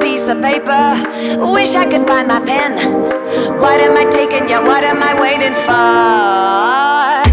piece of paper. Wish I could find my pen. What am I taking? Yeah, what am I waiting for?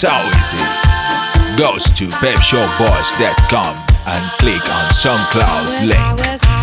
so easy. Goes to pepshowboys.com and click on SoundCloud link.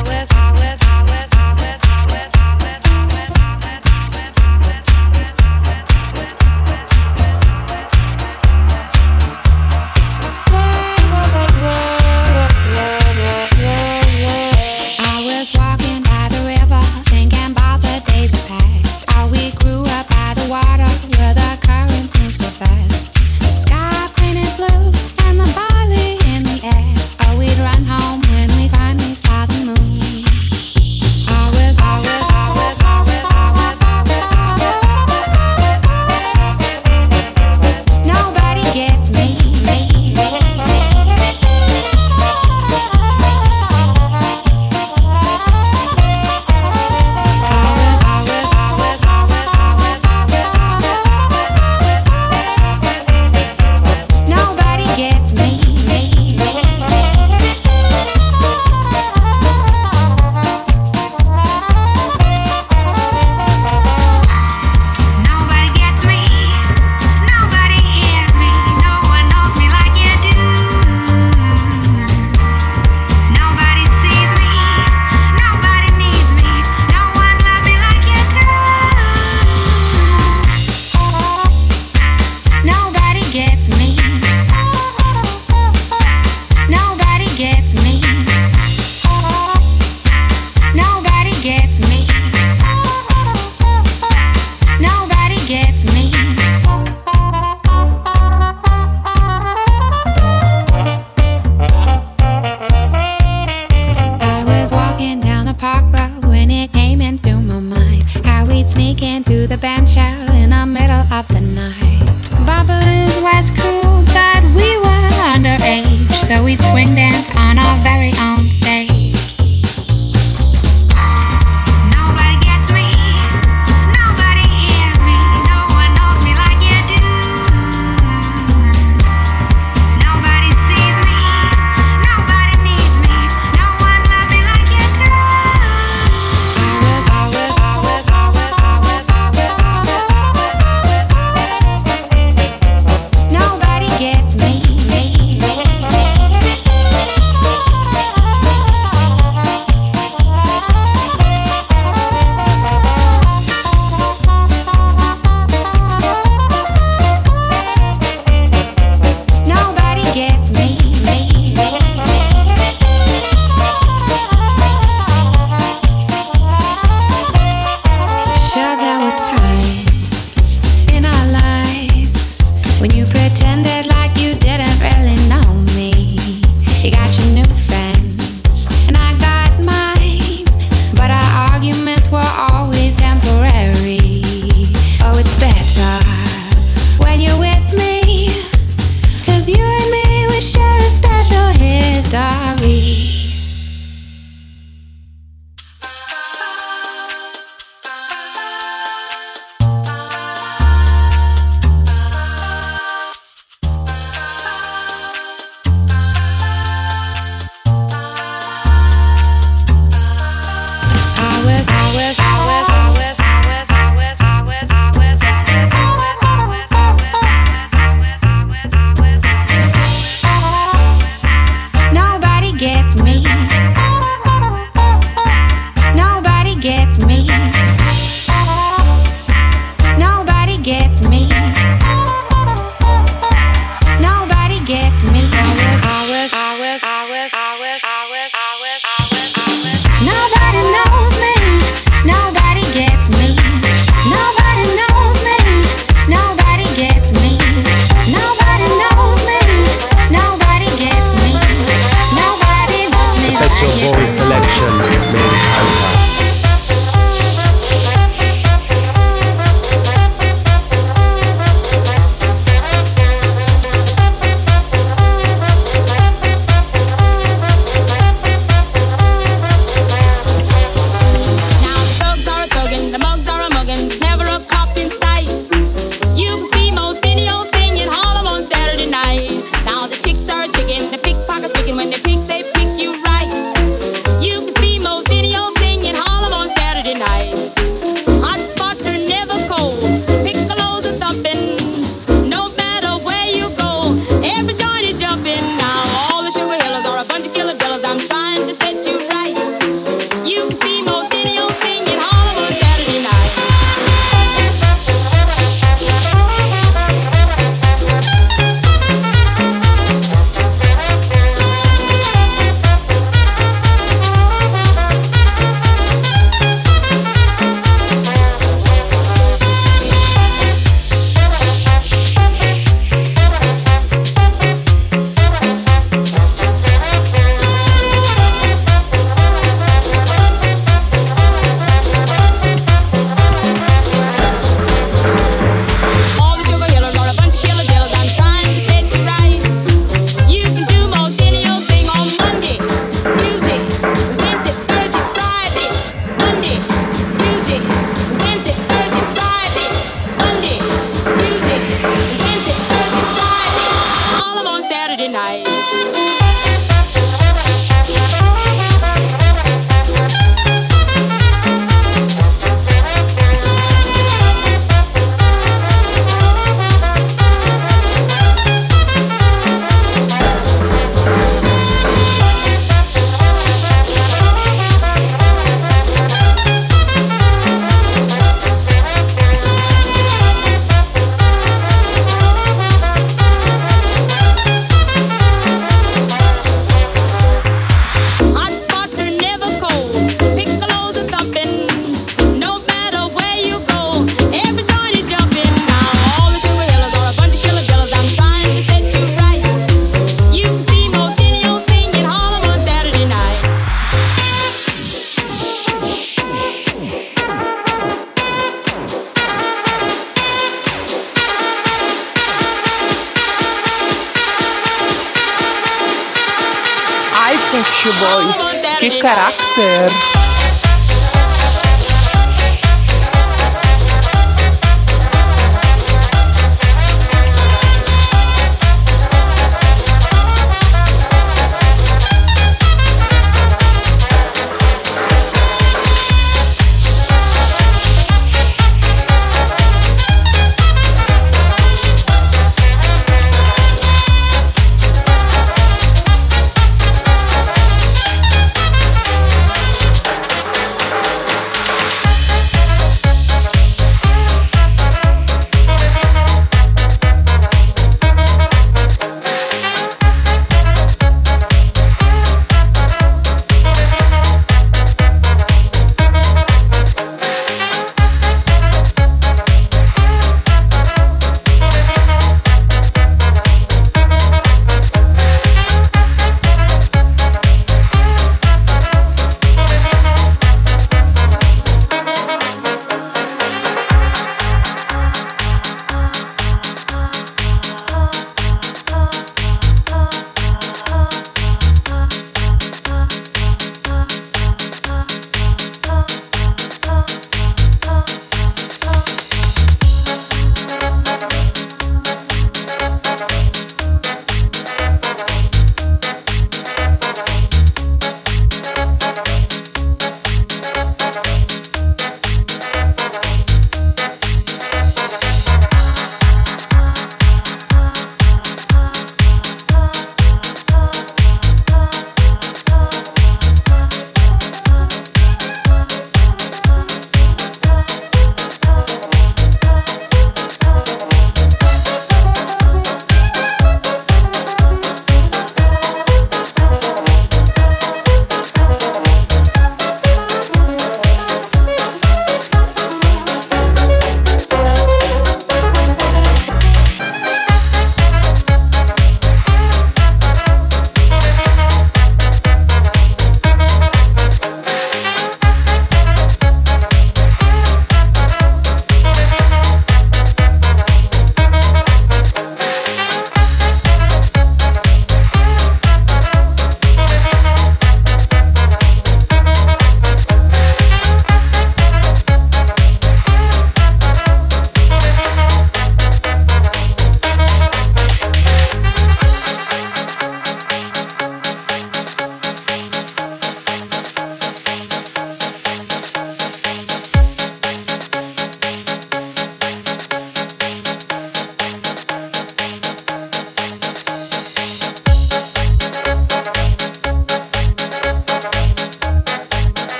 voz. Que caráter!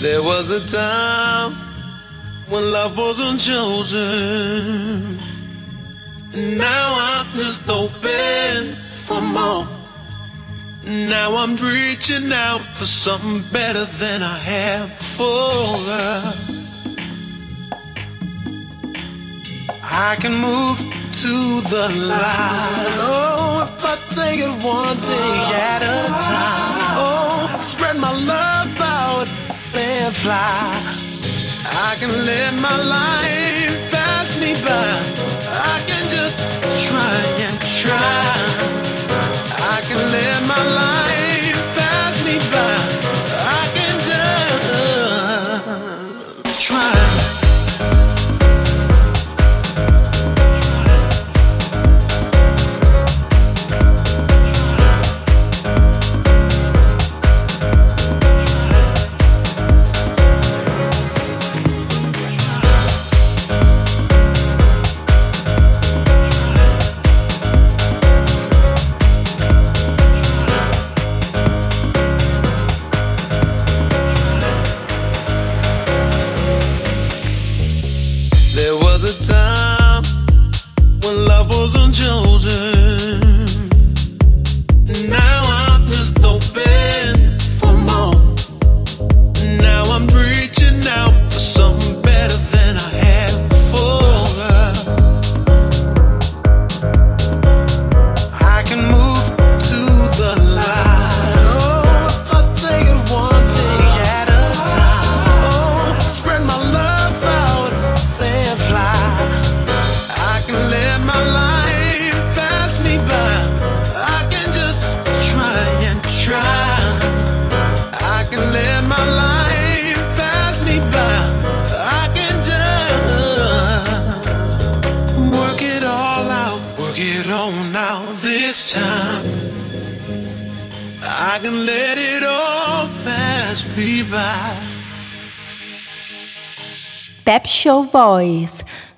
There was a time when love wasn't chosen. Now I'm just open for more. Now I'm reaching out for something better than I had before. I can move to the light. Oh, if I take it one day at a time. Oh, spread my love out and fly. I can let my life pass me by. I can just try and try. I can let my life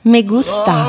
Me gusta.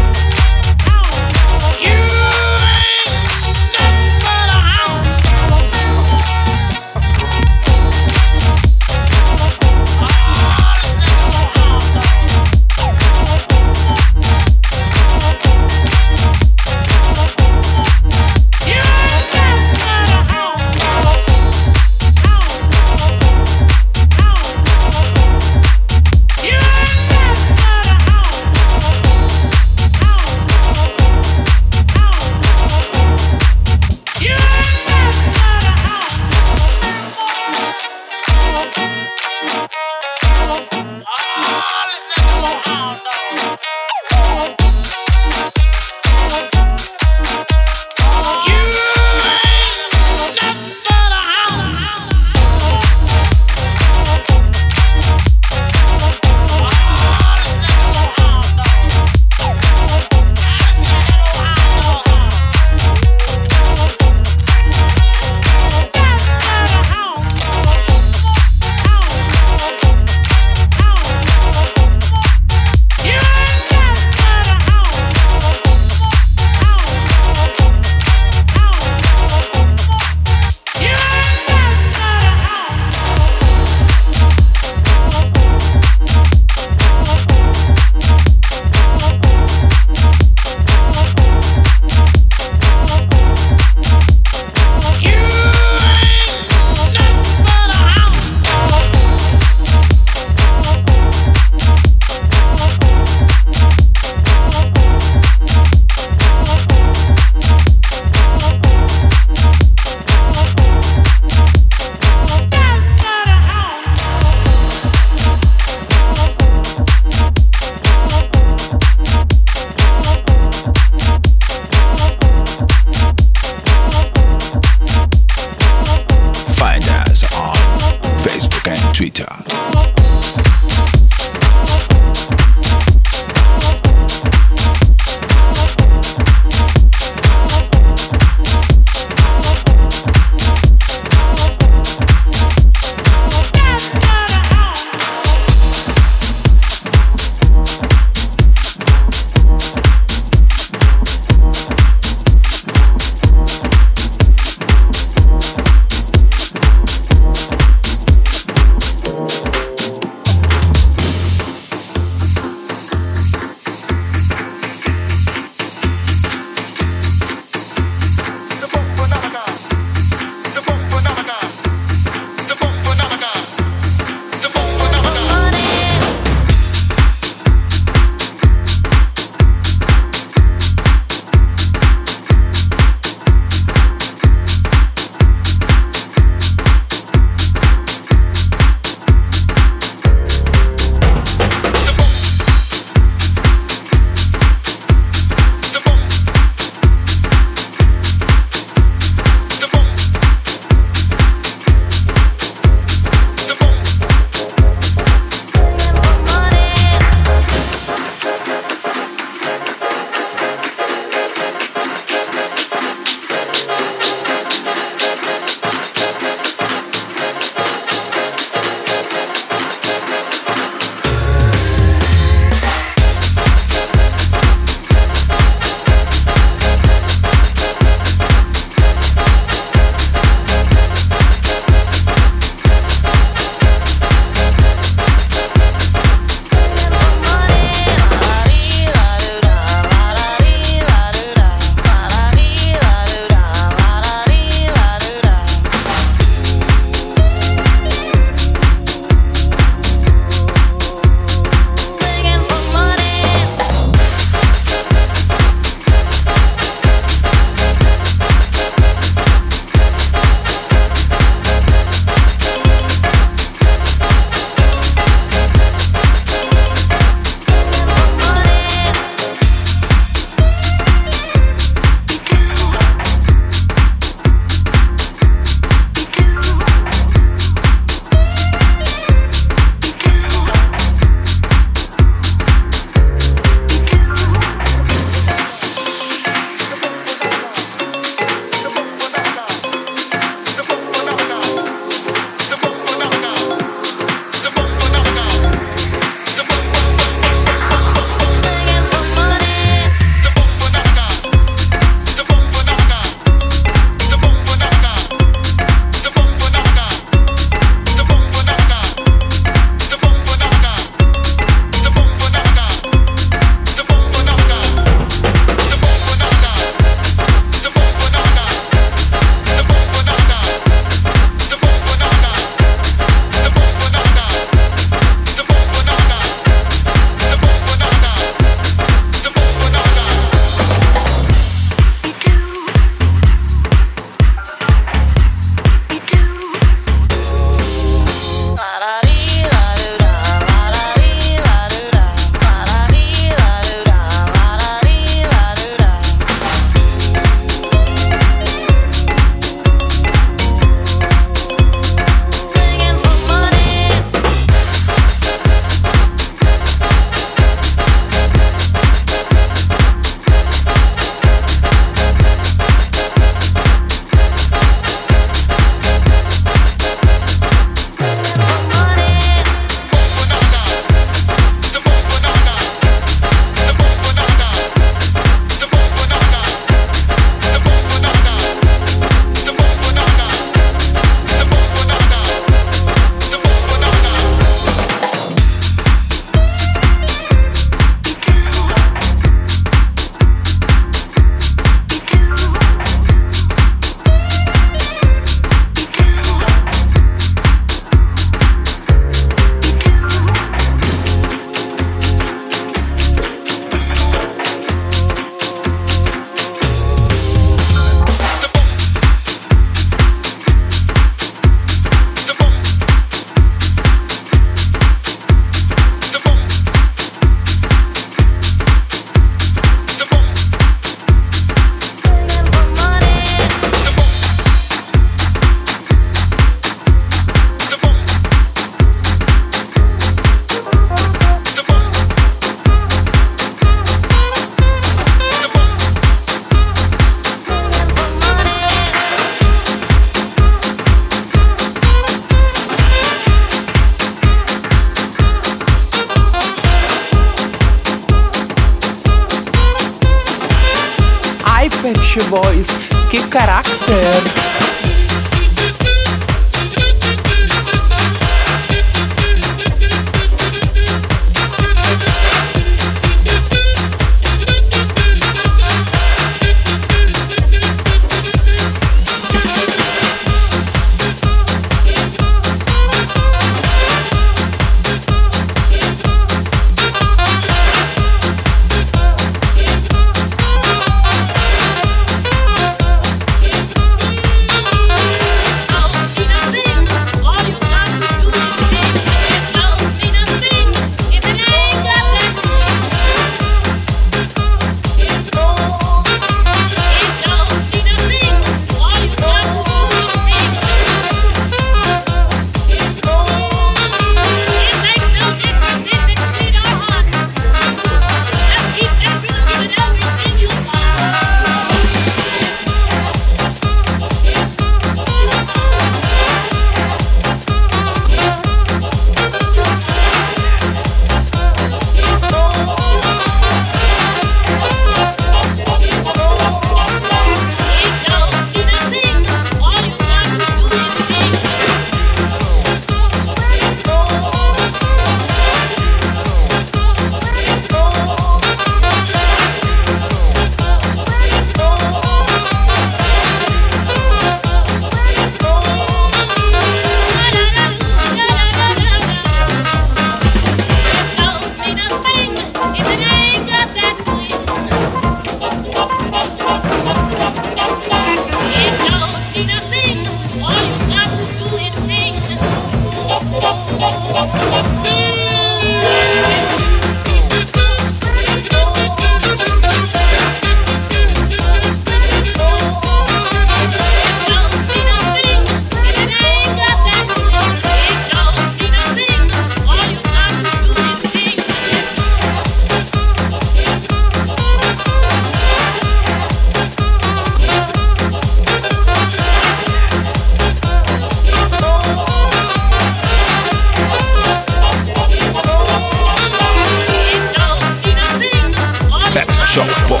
jump up,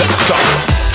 let's go.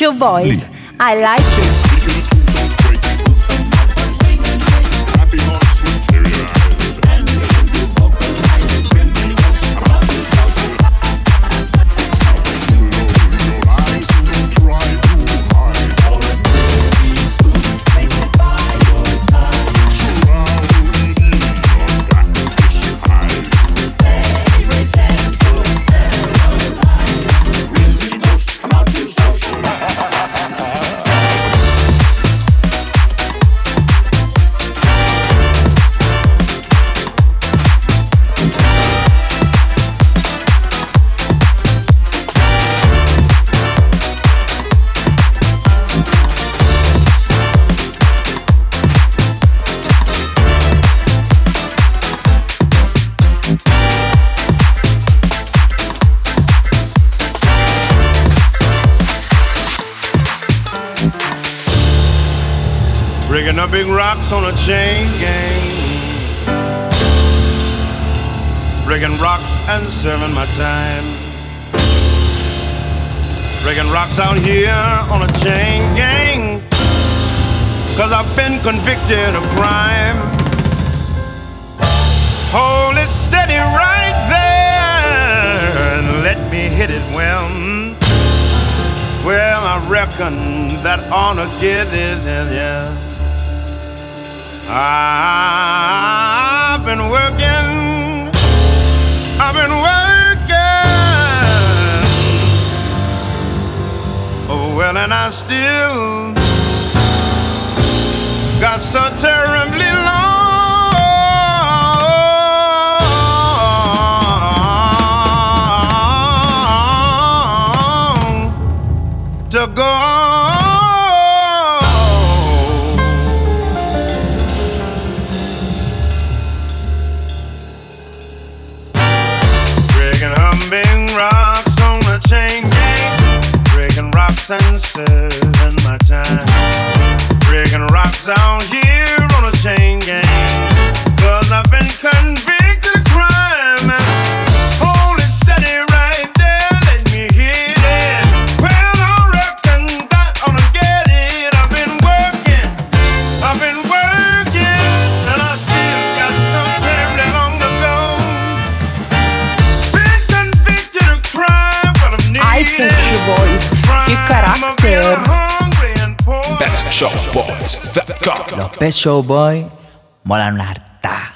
your voice. I like it. breaking up big rocks on a chain gang. Breaking rocks and serving my time. Breaking rocks out here on a chain gang. Cause I've been convicted of crime. Hold it steady right there and let me hit it well. Well, I reckon that honor get it, yeah. I've been working, I've been working. Oh, well, and I still got so terribly long. to go on. on you. Los pez showboys molan una harta.